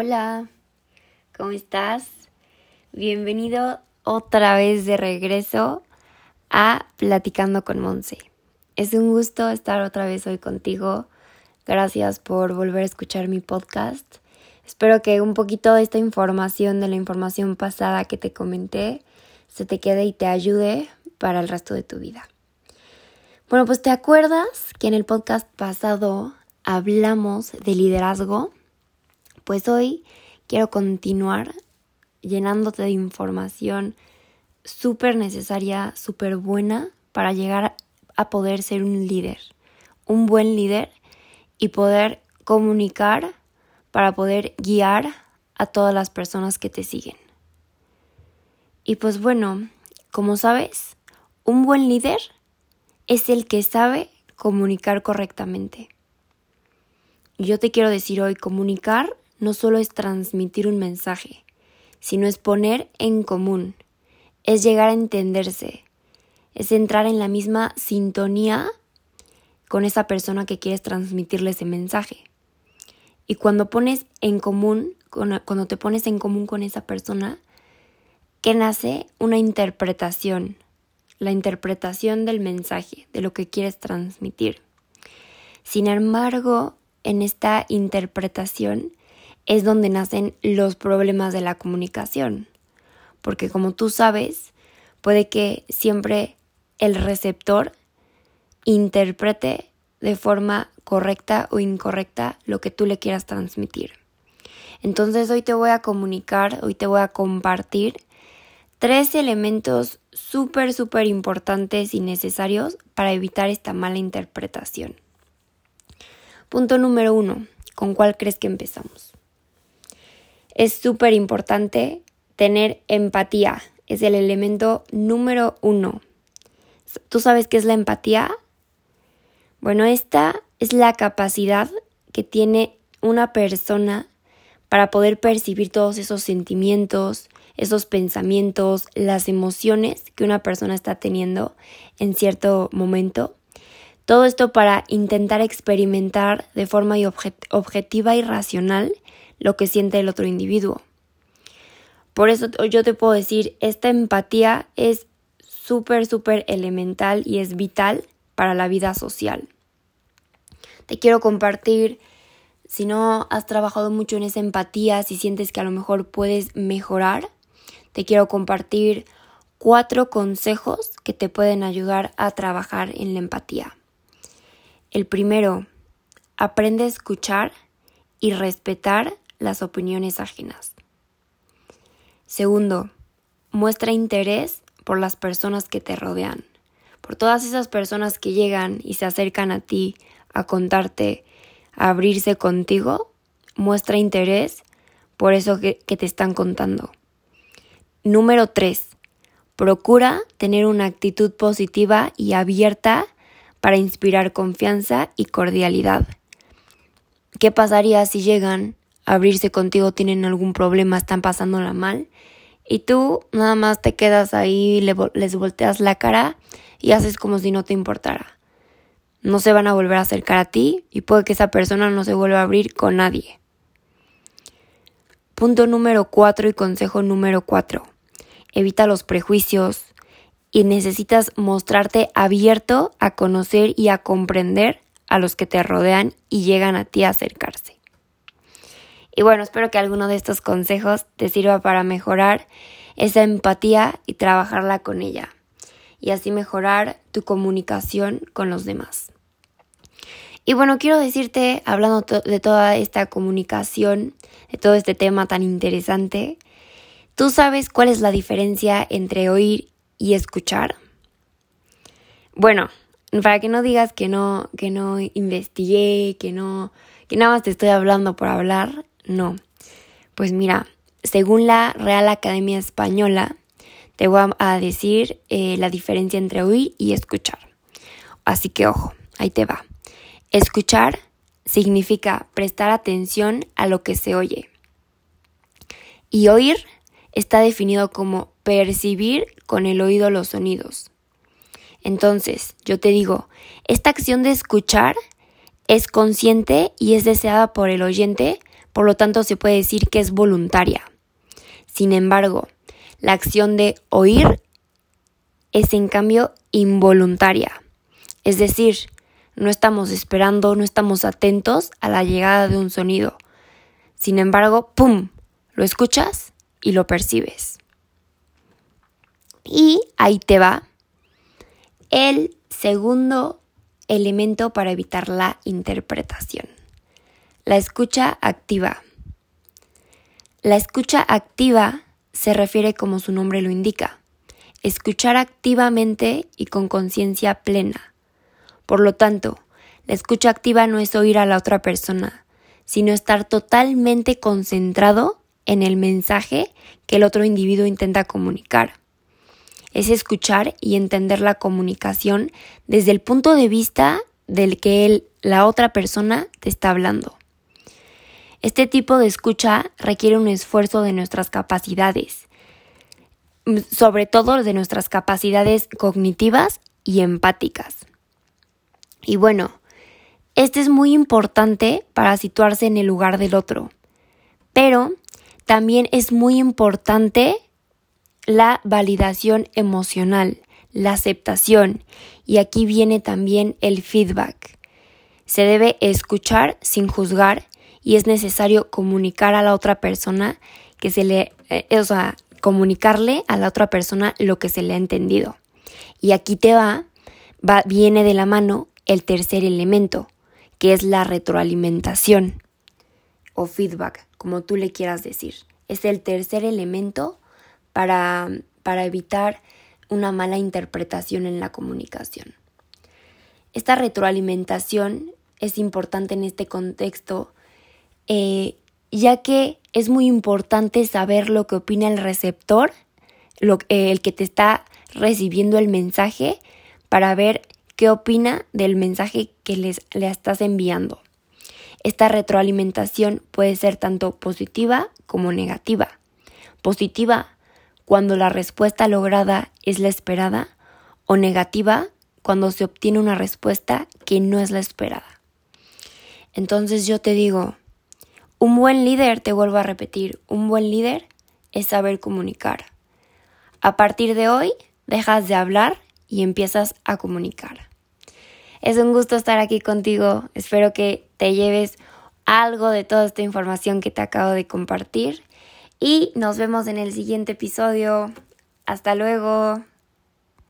Hola, ¿cómo estás? Bienvenido otra vez de regreso a Platicando con Monse. Es un gusto estar otra vez hoy contigo. Gracias por volver a escuchar mi podcast. Espero que un poquito de esta información, de la información pasada que te comenté, se te quede y te ayude para el resto de tu vida. Bueno, pues te acuerdas que en el podcast pasado hablamos de liderazgo pues hoy quiero continuar llenándote de información súper necesaria, súper buena para llegar a poder ser un líder, un buen líder y poder comunicar para poder guiar a todas las personas que te siguen. Y pues bueno, como sabes, un buen líder es el que sabe comunicar correctamente. Yo te quiero decir hoy, comunicar no solo es transmitir un mensaje, sino es poner en común, es llegar a entenderse, es entrar en la misma sintonía con esa persona que quieres transmitirle ese mensaje. Y cuando pones en común, cuando te pones en común con esa persona, que nace una interpretación, la interpretación del mensaje, de lo que quieres transmitir. Sin embargo, en esta interpretación es donde nacen los problemas de la comunicación. Porque como tú sabes, puede que siempre el receptor interprete de forma correcta o incorrecta lo que tú le quieras transmitir. Entonces hoy te voy a comunicar, hoy te voy a compartir tres elementos súper, súper importantes y necesarios para evitar esta mala interpretación. Punto número uno, ¿con cuál crees que empezamos? Es súper importante tener empatía. Es el elemento número uno. ¿Tú sabes qué es la empatía? Bueno, esta es la capacidad que tiene una persona para poder percibir todos esos sentimientos, esos pensamientos, las emociones que una persona está teniendo en cierto momento. Todo esto para intentar experimentar de forma objetiva y racional lo que siente el otro individuo. Por eso yo te puedo decir, esta empatía es súper, súper elemental y es vital para la vida social. Te quiero compartir, si no has trabajado mucho en esa empatía, si sientes que a lo mejor puedes mejorar, te quiero compartir cuatro consejos que te pueden ayudar a trabajar en la empatía. El primero, aprende a escuchar y respetar las opiniones ajenas. Segundo, muestra interés por las personas que te rodean, por todas esas personas que llegan y se acercan a ti a contarte, a abrirse contigo, muestra interés por eso que, te están contando. Número tres, procura tener una actitud positiva y abierta para inspirar confianza y cordialidad. ¿Qué pasaría si llegan abrirse contigo, tienen algún problema, están pasándola mal. Y tú nada más te quedas ahí, les volteas la cara y haces como si no te importara. No se van a volver a acercar a ti y puede que esa persona no se vuelva a abrir con nadie. Punto número cuatro y consejo número cuatro. Evita los prejuicios y necesitas mostrarte abierto a conocer y a comprender a los que te rodean y llegan a ti a acercarse. Y bueno, espero que alguno de estos consejos te sirva para mejorar esa empatía y trabajarla con ella. Y así mejorar tu comunicación con los demás. Y bueno, quiero decirte, hablando de toda esta comunicación, de todo este tema tan interesante, ¿tú sabes cuál es la diferencia entre oír y escuchar? Bueno, para que no digas que no, que no investigué, que no, que nada más te estoy hablando por hablar, no. Pues mira, según la Real Academia Española, te voy a decir eh, la diferencia entre oír y escuchar. Así que ojo, ahí te va. Escuchar significa prestar atención a lo que se oye. Y oír está definido como percibir con el oído los sonidos. Entonces, yo te digo, esta acción de escuchar es consciente y es deseada por el oyente por lo tanto se puede decir que es voluntaria. Sin embargo, la acción de oír es en cambio involuntaria. Es decir, no estamos esperando, no estamos atentos a la llegada de un sonido. Sin embargo, ¡pum! Lo escuchas y lo percibes. Y ahí te va el segundo elemento para evitar la interpretación. La escucha activa. La escucha activa se refiere como su nombre lo indica, escuchar activamente y con conciencia plena. Por lo tanto, la escucha activa no es oír a la otra persona, sino estar totalmente concentrado en el mensaje que el otro individuo intenta comunicar. Es escuchar y entender la comunicación desde el punto de vista del que él, la otra persona te está hablando. Este tipo de escucha requiere un esfuerzo de nuestras capacidades, sobre todo de nuestras capacidades cognitivas y empáticas. Y bueno, este es muy importante para situarse en el lugar del otro, pero también es muy importante la validación emocional, la aceptación, y aquí viene también el feedback. Se debe escuchar sin juzgar y es necesario comunicar a la otra persona que se le, eh, o sea, comunicarle a la otra persona lo que se le ha entendido. Y aquí te va, va, viene de la mano el tercer elemento, que es la retroalimentación o feedback, como tú le quieras decir. Es el tercer elemento para, para evitar una mala interpretación en la comunicación. Esta retroalimentación es importante en este contexto, eh, ya que es muy importante saber lo que opina el receptor, lo, el que te está recibiendo el mensaje, para ver qué opina del mensaje que les, le estás enviando. Esta retroalimentación puede ser tanto positiva como negativa. Positiva cuando la respuesta lograda es la esperada o negativa cuando se obtiene una respuesta que no es la esperada. Entonces yo te digo, un buen líder, te vuelvo a repetir, un buen líder es saber comunicar. A partir de hoy, dejas de hablar y empiezas a comunicar. Es un gusto estar aquí contigo. Espero que te lleves algo de toda esta información que te acabo de compartir. Y nos vemos en el siguiente episodio. Hasta luego.